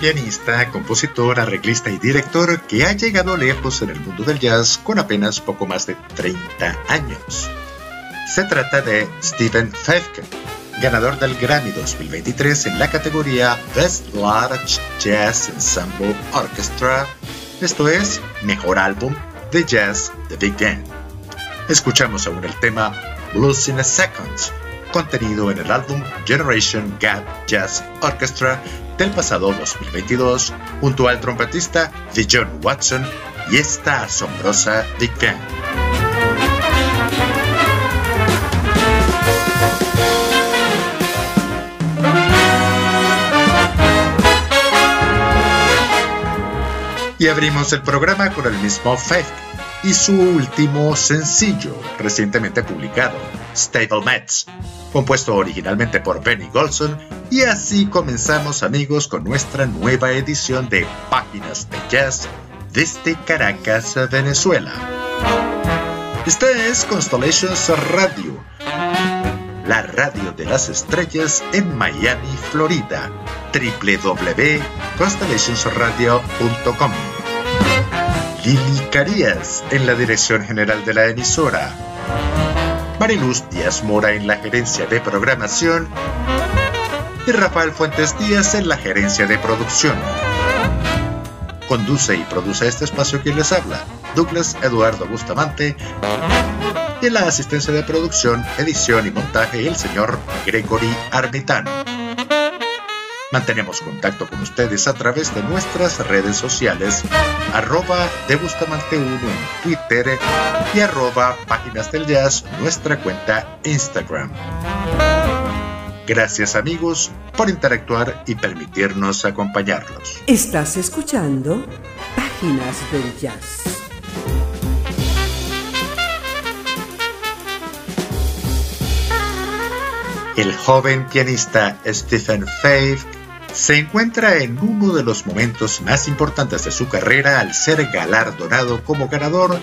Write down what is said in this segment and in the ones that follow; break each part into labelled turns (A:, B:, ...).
A: Pianista, compositor, arreglista y director que ha llegado lejos en el mundo del jazz con apenas poco más de 30 años. Se trata de Steven Feifke, ganador del Grammy 2023 en la categoría Best Large Jazz Ensemble Orchestra, esto es, Mejor Álbum de Jazz de Big Band. Escuchamos aún el tema Blues in a Second, contenido en el álbum Generation Gap Jazz Orchestra del pasado 2022, junto al trompetista de John Watson y esta asombrosa Big Band. Y abrimos el programa con el mismo Faith y su último sencillo, recientemente publicado, Stable Mets, compuesto originalmente por Benny Golson, y así comenzamos amigos con nuestra nueva edición de Páginas de Jazz desde Caracas, Venezuela. Este es Constellations Radio, la radio de las estrellas en Miami, Florida, www.constellationsradio.com. Lili Carías en la dirección general de la emisora. Mariluz Díaz Mora en la gerencia de programación y Rafael Fuentes Díaz en la gerencia de producción. Conduce y produce este espacio quien les habla, Douglas Eduardo Bustamante, y en la asistencia de producción, edición y montaje el señor Gregory Armitano. Mantenemos contacto con ustedes a través de nuestras redes sociales, arroba de Bustamante 1 en Twitter y arroba Páginas del Jazz, nuestra cuenta Instagram. Gracias amigos por interactuar y permitirnos acompañarlos.
B: Estás escuchando Páginas del Jazz.
A: El joven pianista Stephen Faith se encuentra en uno de los momentos más importantes de su carrera al ser galardonado como ganador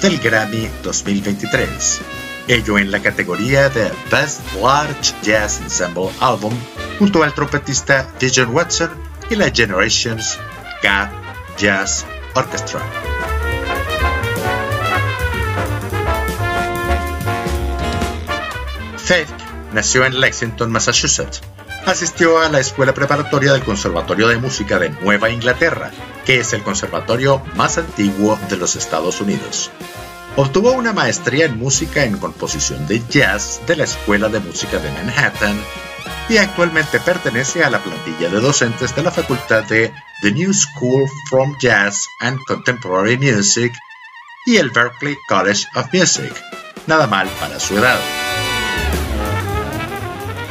A: del Grammy 2023, ello en la categoría de Best Large Jazz Ensemble Album, junto al trompetista Dijon Watson y la Generations Gap Jazz Orchestra. Faith nació en Lexington, Massachusetts, asistió a la escuela preparatoria del Conservatorio de Música de Nueva Inglaterra, que es el conservatorio más antiguo de los Estados Unidos. Obtuvo una maestría en música en composición de jazz de la Escuela de Música de Manhattan y actualmente pertenece a la plantilla de docentes de la facultad de The New School from Jazz and Contemporary Music y el Berklee College of Music. Nada mal para su edad.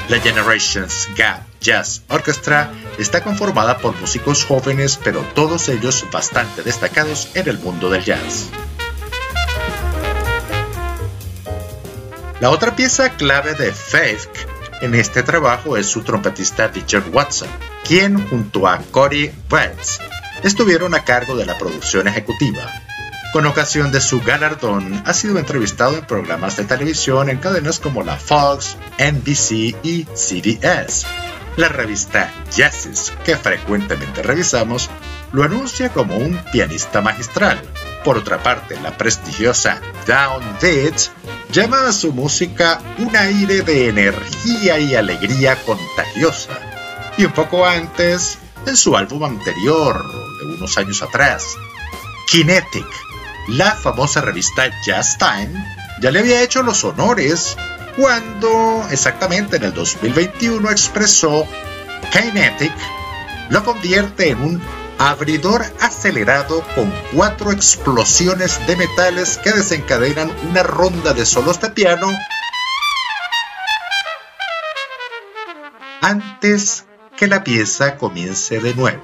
A: La Generations Gap Jazz Orchestra está conformada por músicos jóvenes, pero todos ellos bastante destacados en el mundo del jazz. La otra pieza clave de Faith en este trabajo es su trompetista Richard Watson, quien junto a Corey Betts estuvieron a cargo de la producción ejecutiva. Con ocasión de su galardón, ha sido entrevistado en programas de televisión en cadenas como la Fox, NBC y CBS. La revista Jazzes, que frecuentemente revisamos, lo anuncia como un pianista magistral. Por otra parte, la prestigiosa Down Beat llama a su música un aire de energía y alegría contagiosa. Y un poco antes, en su álbum anterior, de unos años atrás, Kinetic, la famosa revista Jazz Time ya le había hecho los honores cuando exactamente en el 2021 expresó Kinetic lo convierte en un abridor acelerado con cuatro explosiones de metales que desencadenan una ronda de solos de piano antes que la pieza comience de nuevo.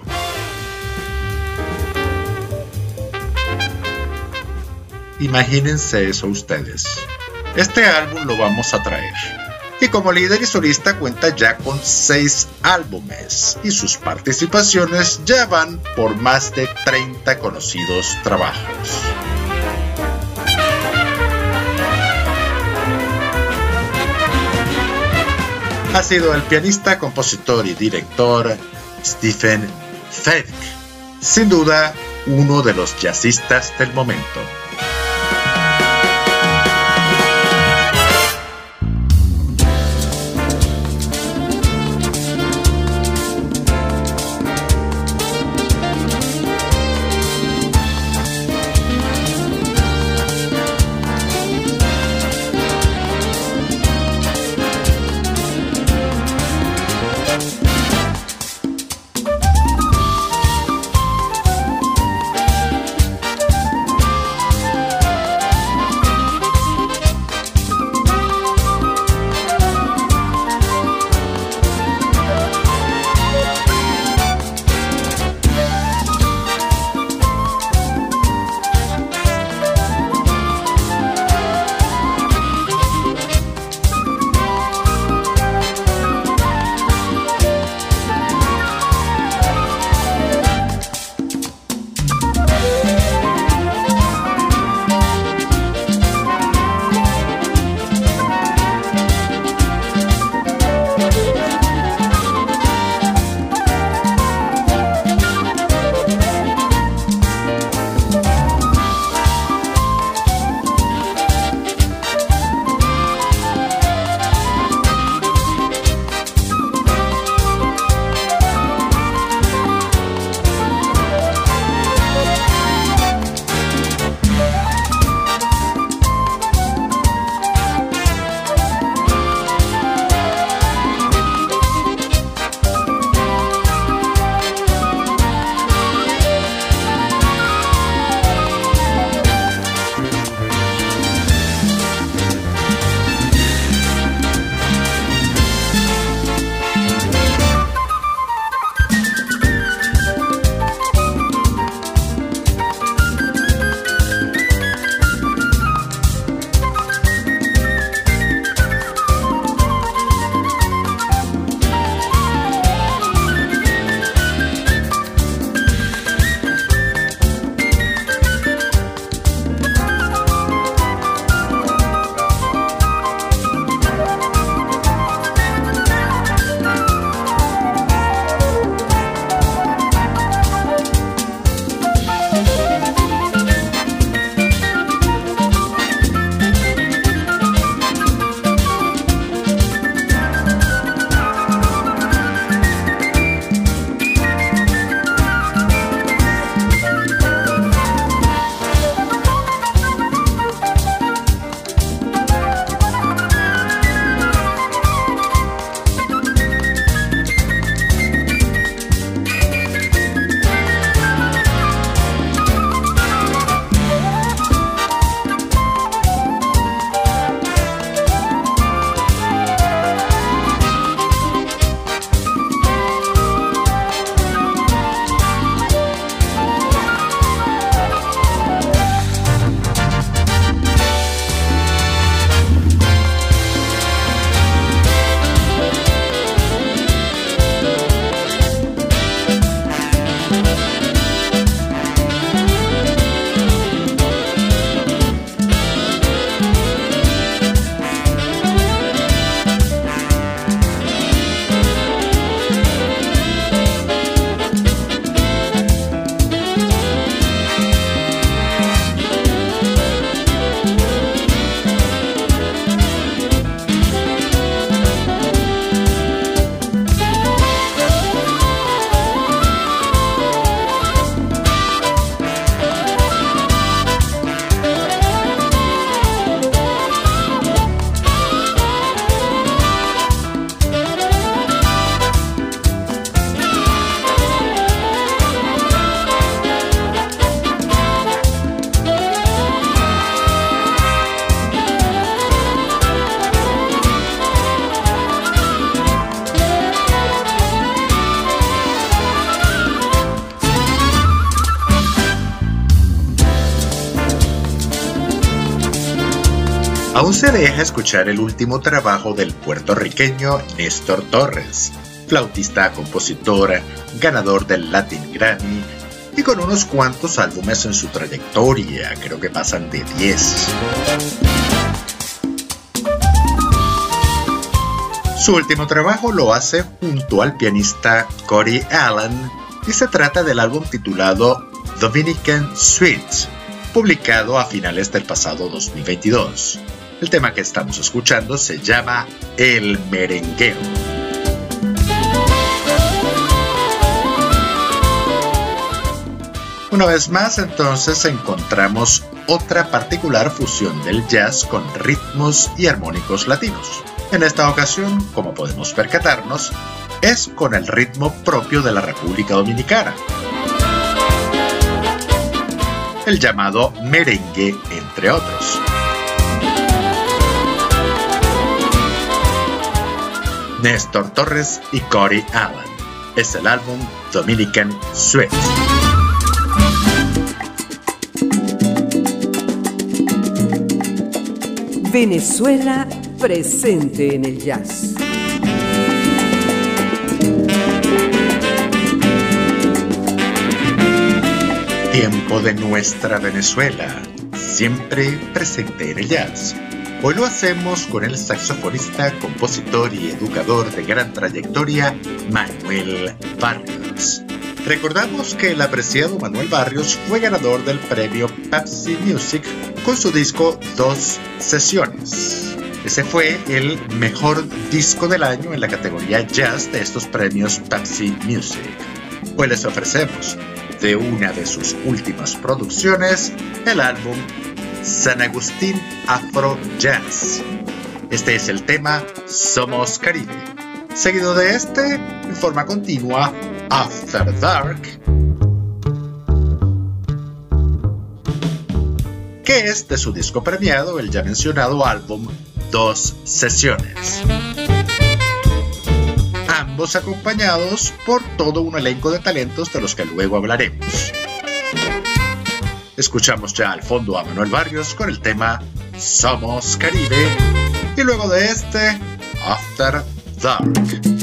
A: Imagínense eso ustedes. Este álbum lo vamos a traer. Y como líder y solista cuenta ya con seis álbumes y sus participaciones ya van por más de 30 conocidos trabajos. Ha sido el pianista, compositor y director Stephen Fedk, sin duda uno de los jazzistas del momento. Deja escuchar el último trabajo del puertorriqueño Néstor Torres, flautista, compositor, ganador del Latin Grammy y con unos cuantos álbumes en su trayectoria, creo que pasan de 10. Su último trabajo lo hace junto al pianista Cory Allen y se trata del álbum titulado Dominican Suite, publicado a finales del pasado 2022. El tema que estamos escuchando se llama El Merengueo. Una vez más entonces encontramos otra particular fusión del jazz con ritmos y armónicos latinos. En esta ocasión, como podemos percatarnos, es con el ritmo propio de la República Dominicana. El llamado merengue, entre otros. Néstor Torres y Cory Allen. Es el álbum Dominican Sweet.
B: Venezuela presente en el jazz.
A: Tiempo de nuestra Venezuela, siempre presente en el jazz. Hoy lo hacemos con el saxofonista, compositor y educador de gran trayectoria, Manuel Barrios. Recordamos que el apreciado Manuel Barrios fue ganador del premio Pepsi Music con su disco Dos Sesiones. Ese fue el mejor disco del año en la categoría jazz de estos premios Pepsi Music. Hoy les ofrecemos de una de sus últimas producciones, el álbum San Agustín Afro Jazz. Este es el tema Somos Caribe. Seguido de este, en forma continua, After Dark, que es de su disco premiado, el ya mencionado álbum Dos Sesiones ambos acompañados por todo un elenco de talentos de los que luego hablaremos. Escuchamos ya al fondo a Manuel Barrios con el tema Somos Caribe y luego de este After Dark.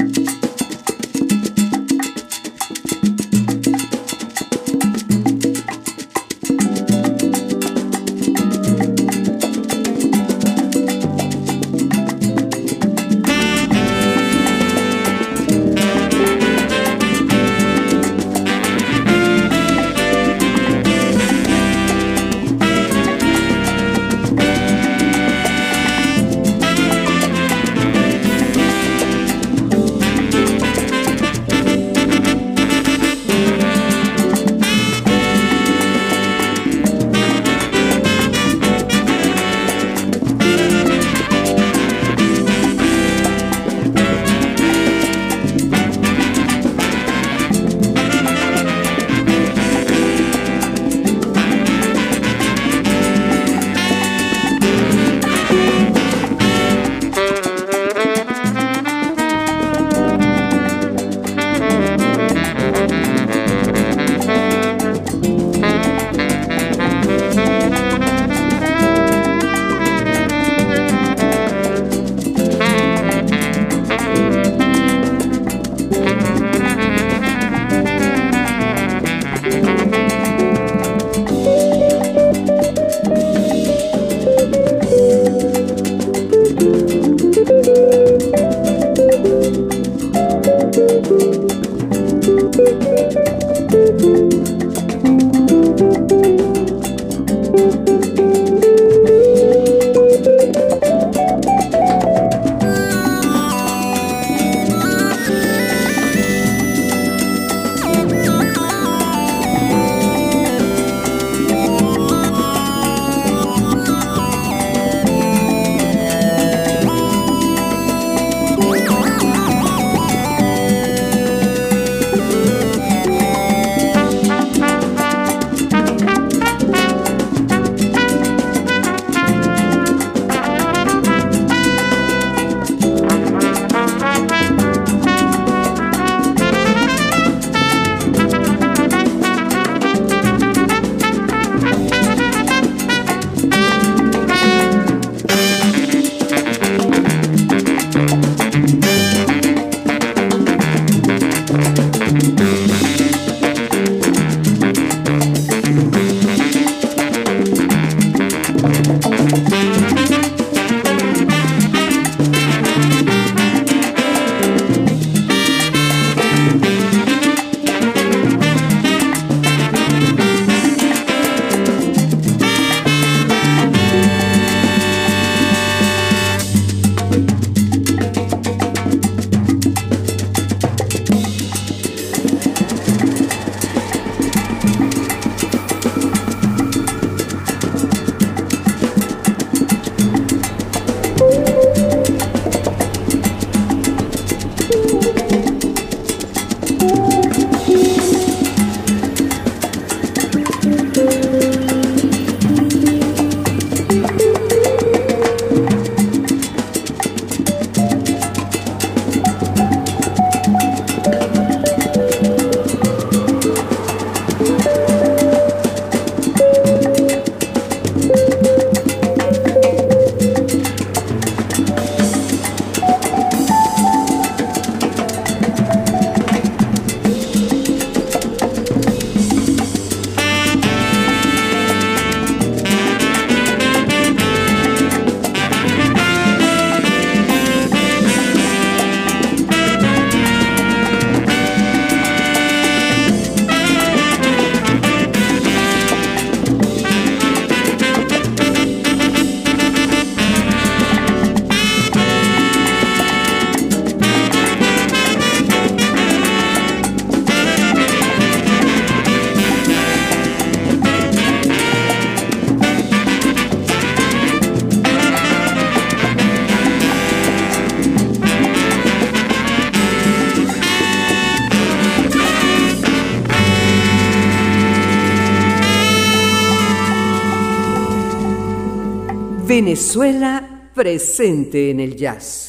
B: Venezuela presente en el jazz.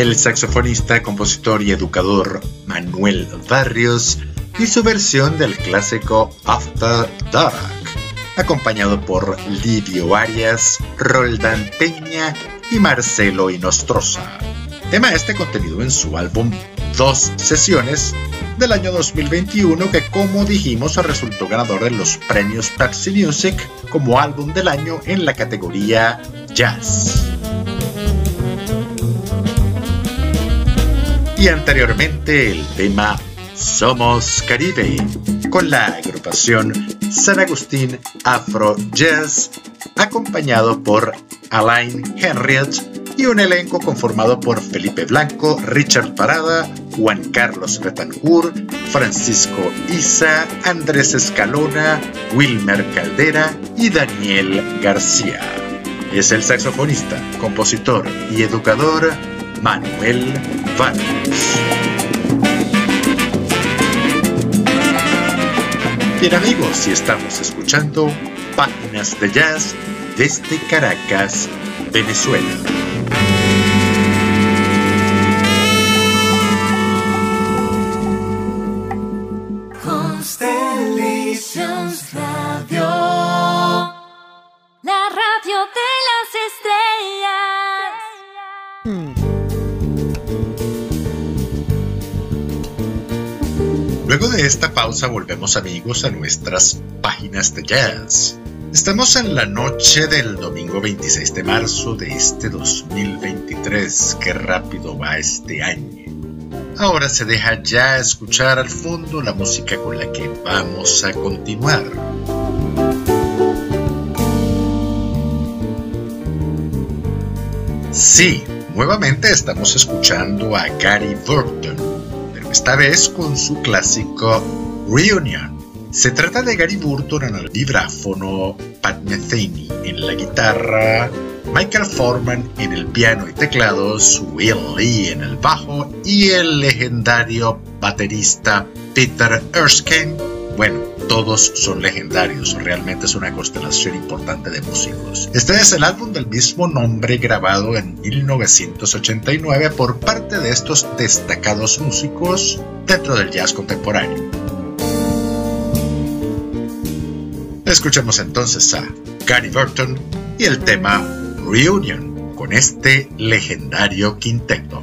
A: El saxofonista, compositor y educador Manuel Barrios y su versión del clásico After Dark, acompañado por Livio Arias, Roldán Peña y Marcelo Inostroza. Tema este contenido en su álbum Dos Sesiones del año 2021 que como dijimos resultó ganador de los premios Pepsi Music como álbum del año en la categoría Jazz. Y anteriormente el tema Somos Caribe con la agrupación San Agustín Afro Jazz acompañado por Alain Henriette y un elenco conformado por Felipe Blanco, Richard Parada, Juan Carlos Betancourt, Francisco Isa, Andrés Escalona, Wilmer Caldera y Daniel García. Es el saxofonista, compositor y educador Manuel Vargas. Bien amigos, si estamos escuchando Páginas de Jazz desde Caracas, Venezuela. Esta pausa volvemos amigos a nuestras páginas de jazz. Estamos en la noche del domingo 26 de marzo de este 2023. Qué rápido va este año. Ahora se deja ya escuchar al fondo la música con la que vamos a continuar. Sí, nuevamente estamos escuchando a Gary Burton esta vez con su clásico Reunion. Se trata de Gary Burton en el vibráfono, Pat Metheny en la guitarra, Michael Forman en el piano y teclados, Will Lee en el bajo y el legendario baterista Peter Erskine. Bueno, todos son legendarios, realmente es una constelación importante de músicos. Este es el álbum del mismo nombre grabado en 1989 por parte de estos destacados músicos dentro del jazz contemporáneo. Escuchemos entonces a Gary Burton y el tema Reunion con este legendario quinteto.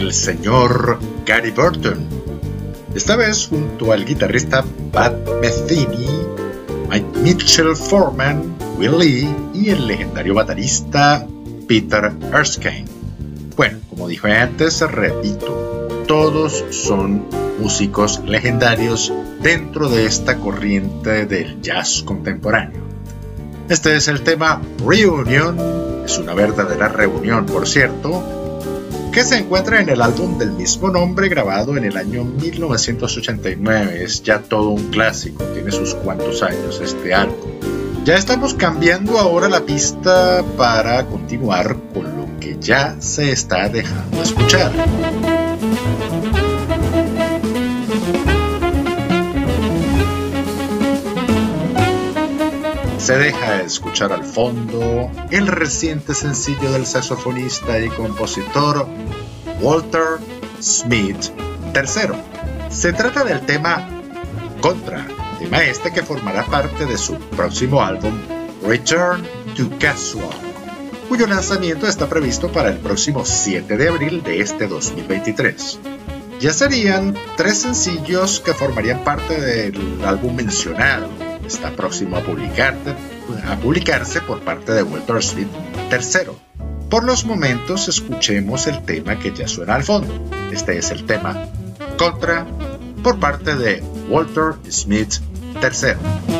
A: El señor Gary Burton. Esta vez junto al guitarrista Pat Metheny, Mike Mitchell Foreman, Will Lee y el legendario baterista Peter Erskine. Bueno, como dije antes, repito, todos son músicos legendarios dentro de esta corriente del jazz contemporáneo. Este es el tema Reunion, es una verdadera reunión por cierto, que se encuentra en el álbum del mismo nombre grabado en el año 1989. Es ya todo un clásico, tiene sus cuantos años este álbum. Ya estamos cambiando ahora la pista para continuar con lo que ya se está dejando escuchar. Se deja escuchar al fondo el reciente sencillo del saxofonista y compositor Walter Smith III. Se trata del tema Contra, tema este que formará parte de su próximo álbum Return to Casual, cuyo lanzamiento está previsto para el próximo 7 de abril de este 2023. Ya serían tres sencillos que formarían parte del álbum mencionado, está próximo a, a publicarse por parte de Walter Smith III. Por los momentos escuchemos el tema que ya suena al fondo. Este es el tema Contra por parte de Walter Smith III.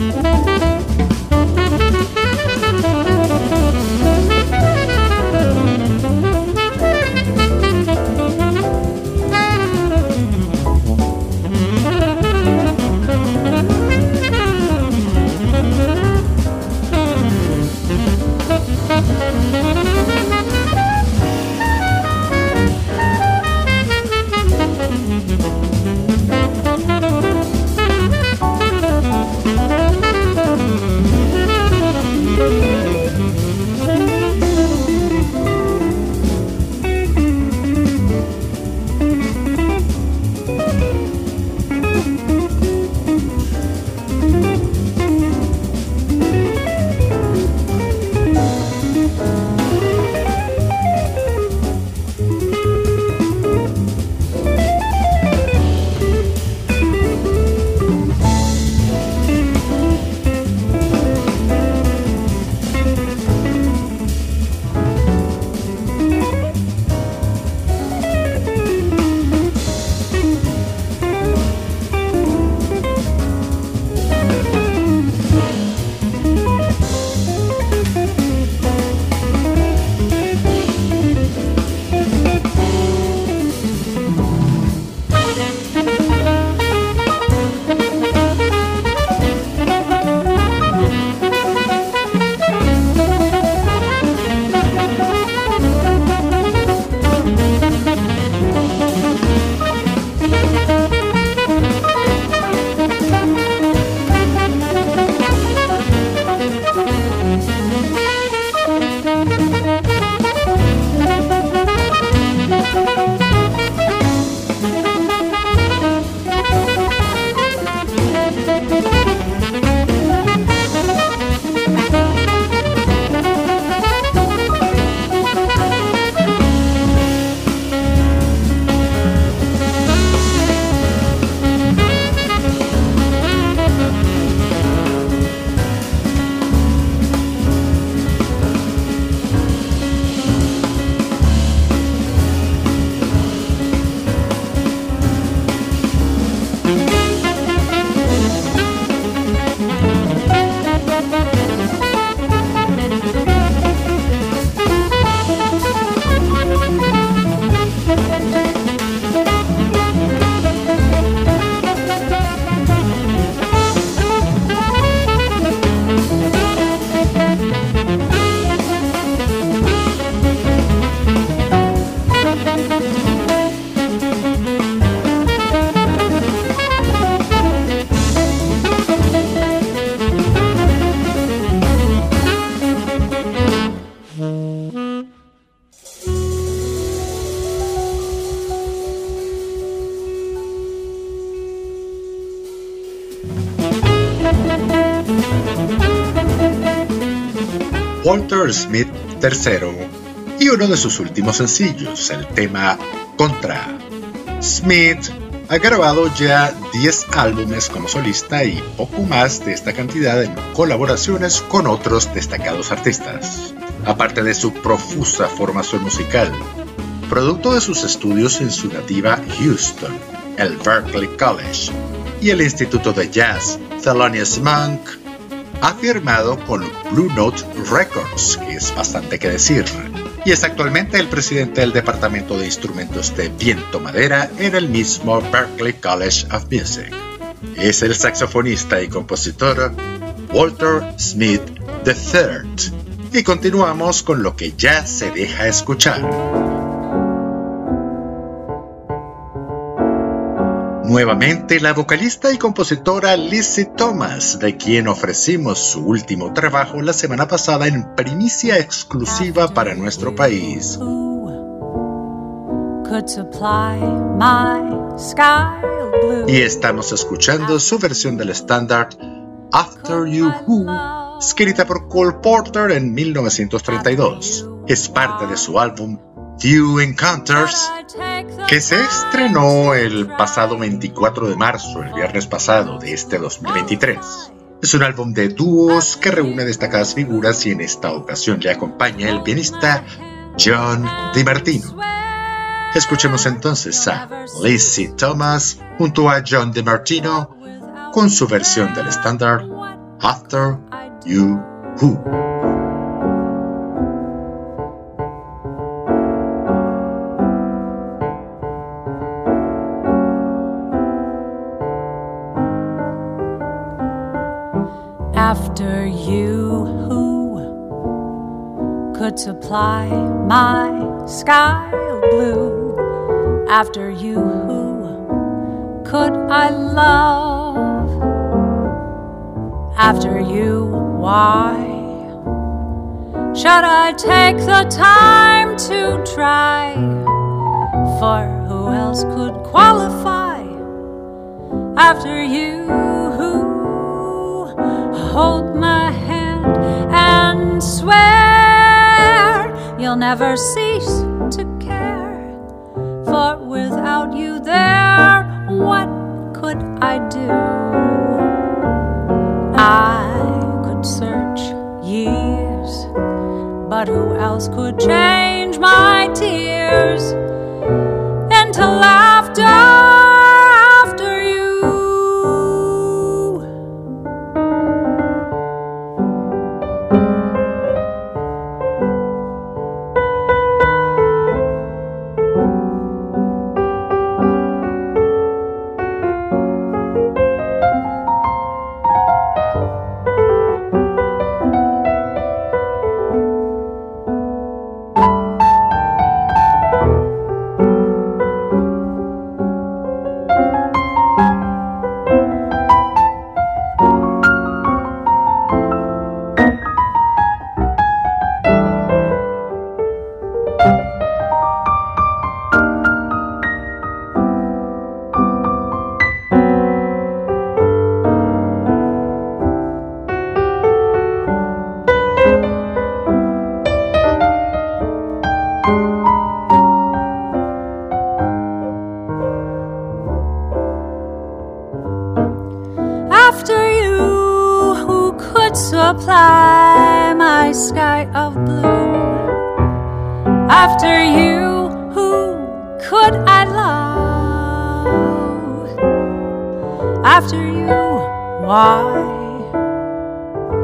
A: Smith III y uno de sus últimos sencillos, el tema Contra. Smith ha grabado ya 10 álbumes como solista y poco más de esta cantidad en colaboraciones con otros destacados artistas. Aparte de su profusa formación musical, producto de sus estudios en su nativa Houston, el Berklee College y el Instituto de Jazz Thelonious Monk, ha firmado con Blue Note Records, que es bastante que decir, y es actualmente el presidente del Departamento de Instrumentos de Viento Madera en el mismo Berklee College of Music. Es el saxofonista y compositor Walter Smith III. Y continuamos con lo que ya se deja escuchar. Nuevamente la vocalista y compositora Lizzie Thomas, de quien ofrecimos su último trabajo la semana pasada en primicia exclusiva para nuestro país. Y estamos escuchando su versión del estándar After You Who, escrita por Cole Porter en 1932. Es parte de su álbum Few Encounters, que se estrenó el pasado 24 de marzo, el viernes pasado de este 2023. Es un álbum de dúos que reúne destacadas figuras y en esta ocasión le acompaña el pianista John DiMartino. Escuchemos entonces a Lizzie Thomas junto a John DiMartino con su versión del estándar After You Who.
C: Supply my sky blue after you. Who could I love after you? Why should I take the time to try for who else could qualify after you? Who hold my hand and swear you'll never cease to care. For without you there, what could I do? I could search years, but who else could change my tears into laughter?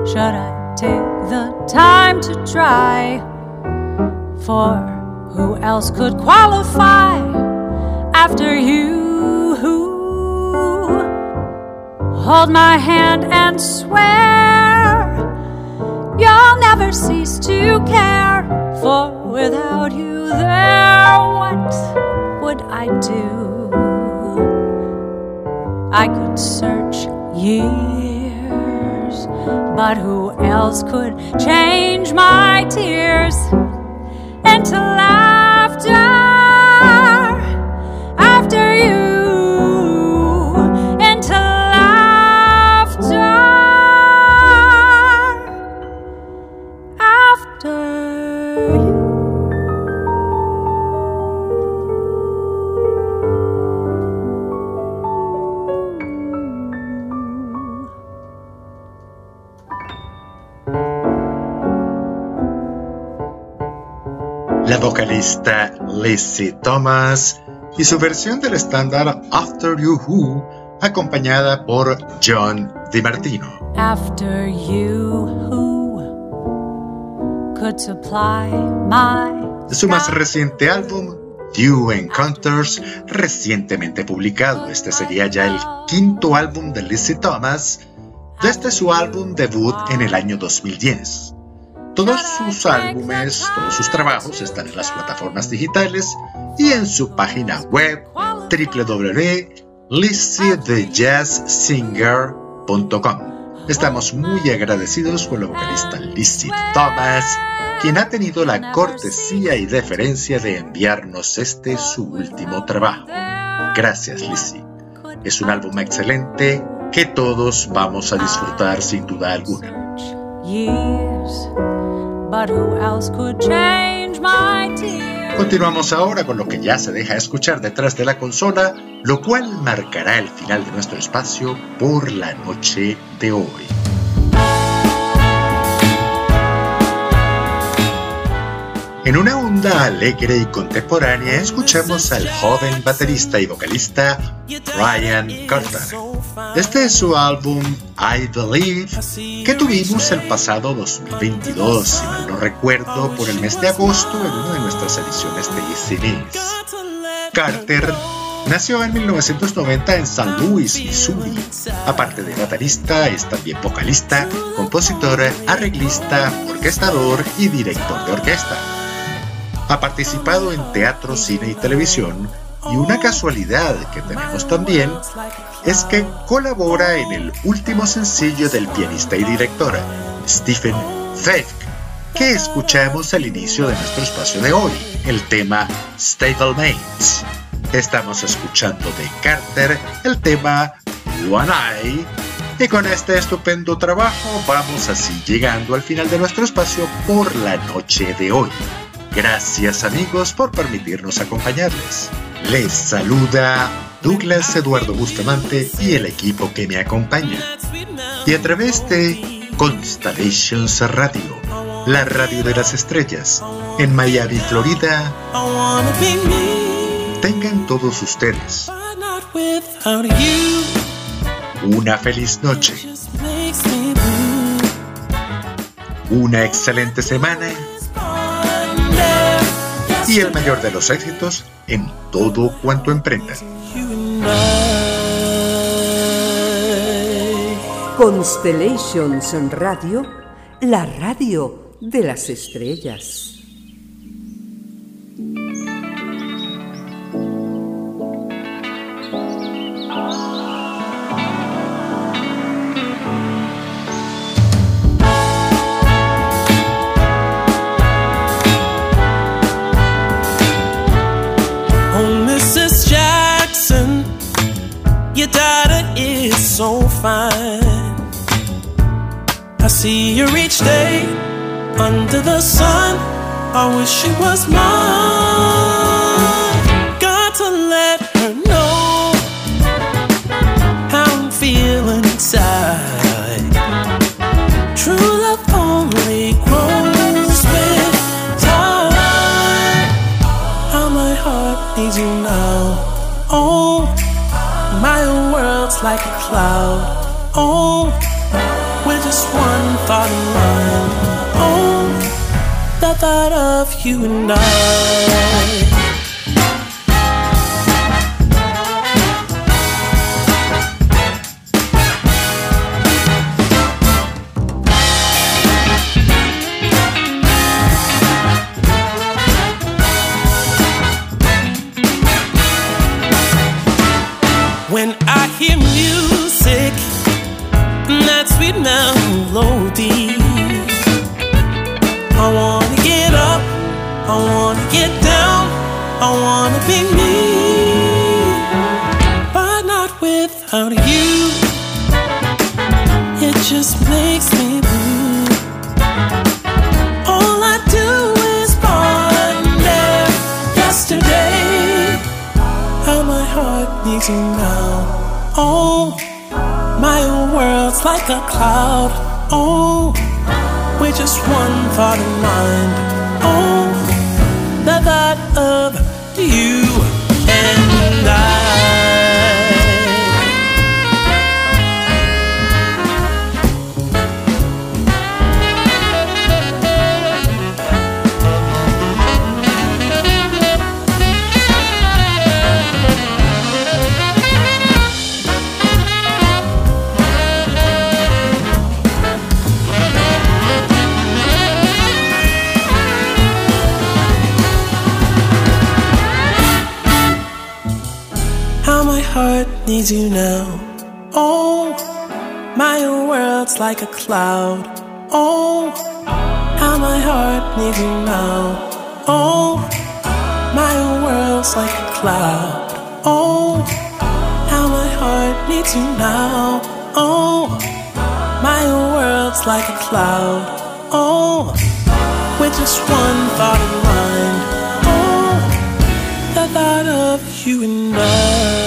A: Should
C: I take the time to try? For who else could qualify after you? Hold my hand and swear you'll never cease to care. For without you there, what would I do? I could search ye but who else could change my tears into laughter?
A: Vocalista Lizzie Thomas y su versión del estándar After You Who, acompañada por John DiMartino.
C: After you, who could supply my
A: su más reciente álbum, Few Encounters, recientemente publicado. Este sería ya el quinto álbum de Lizzie Thomas desde su álbum debut en el año 2010. Todos sus álbumes, todos sus trabajos están en las plataformas digitales y en su página web www.lizziethejazzsinger.com. Estamos muy agradecidos con la vocalista Lizzie Thomas, quien ha tenido la cortesía y deferencia de enviarnos este su último trabajo. Gracias Lizzie. Es un álbum excelente que todos vamos a disfrutar sin duda alguna. Continuamos ahora con lo que ya se deja escuchar detrás de la consola, lo cual marcará el final de nuestro espacio por la noche de hoy. En una onda alegre y contemporánea escuchamos al joven baterista y vocalista Ryan Carter. Este es su álbum I Believe que tuvimos el pasado 2022, si mal no recuerdo, por el mes de agosto en una de nuestras ediciones de ECDs. Carter Nació en 1990 en San Luis, Missouri. Aparte de baterista, es también vocalista, compositor, arreglista, orquestador y director de orquesta. Ha participado en teatro, cine y televisión y una casualidad que tenemos también es que colabora en el último sencillo del pianista y director Stephen Zweig, que escuchamos al inicio de nuestro espacio de hoy, el tema Mates. Estamos escuchando de Carter el tema One Eye y con este estupendo trabajo vamos así llegando al final de nuestro espacio por la noche de hoy. Gracias amigos por permitirnos acompañarles. Les saluda Douglas Eduardo Bustamante y el equipo que me acompaña. Y a través de Constellations Radio, la radio de las estrellas, en Miami, Florida, tengan todos ustedes una feliz noche, una excelente semana y el mayor de los éxitos en todo cuanto emprendan.
B: Constellations Radio, la radio de las estrellas.
D: So fine. I see you each day under the sun. I wish she was mine. Got to let her know how I'm feeling inside. True love only grows with time. How my heart needs you now. Oh, my world's like cloud. Oh, with just one thought in mind. Oh, the thought of you and I. Oh, like a cloud. Oh, with just one thought in mind. Oh, the thought of you needs you now. Oh, my world's like a cloud. Oh, how my heart needs you now. Oh, my world's like a cloud. Oh, how my heart needs you now. Oh, my world's like a cloud. Oh, with just one thought in mind. Oh, the thought of you and I.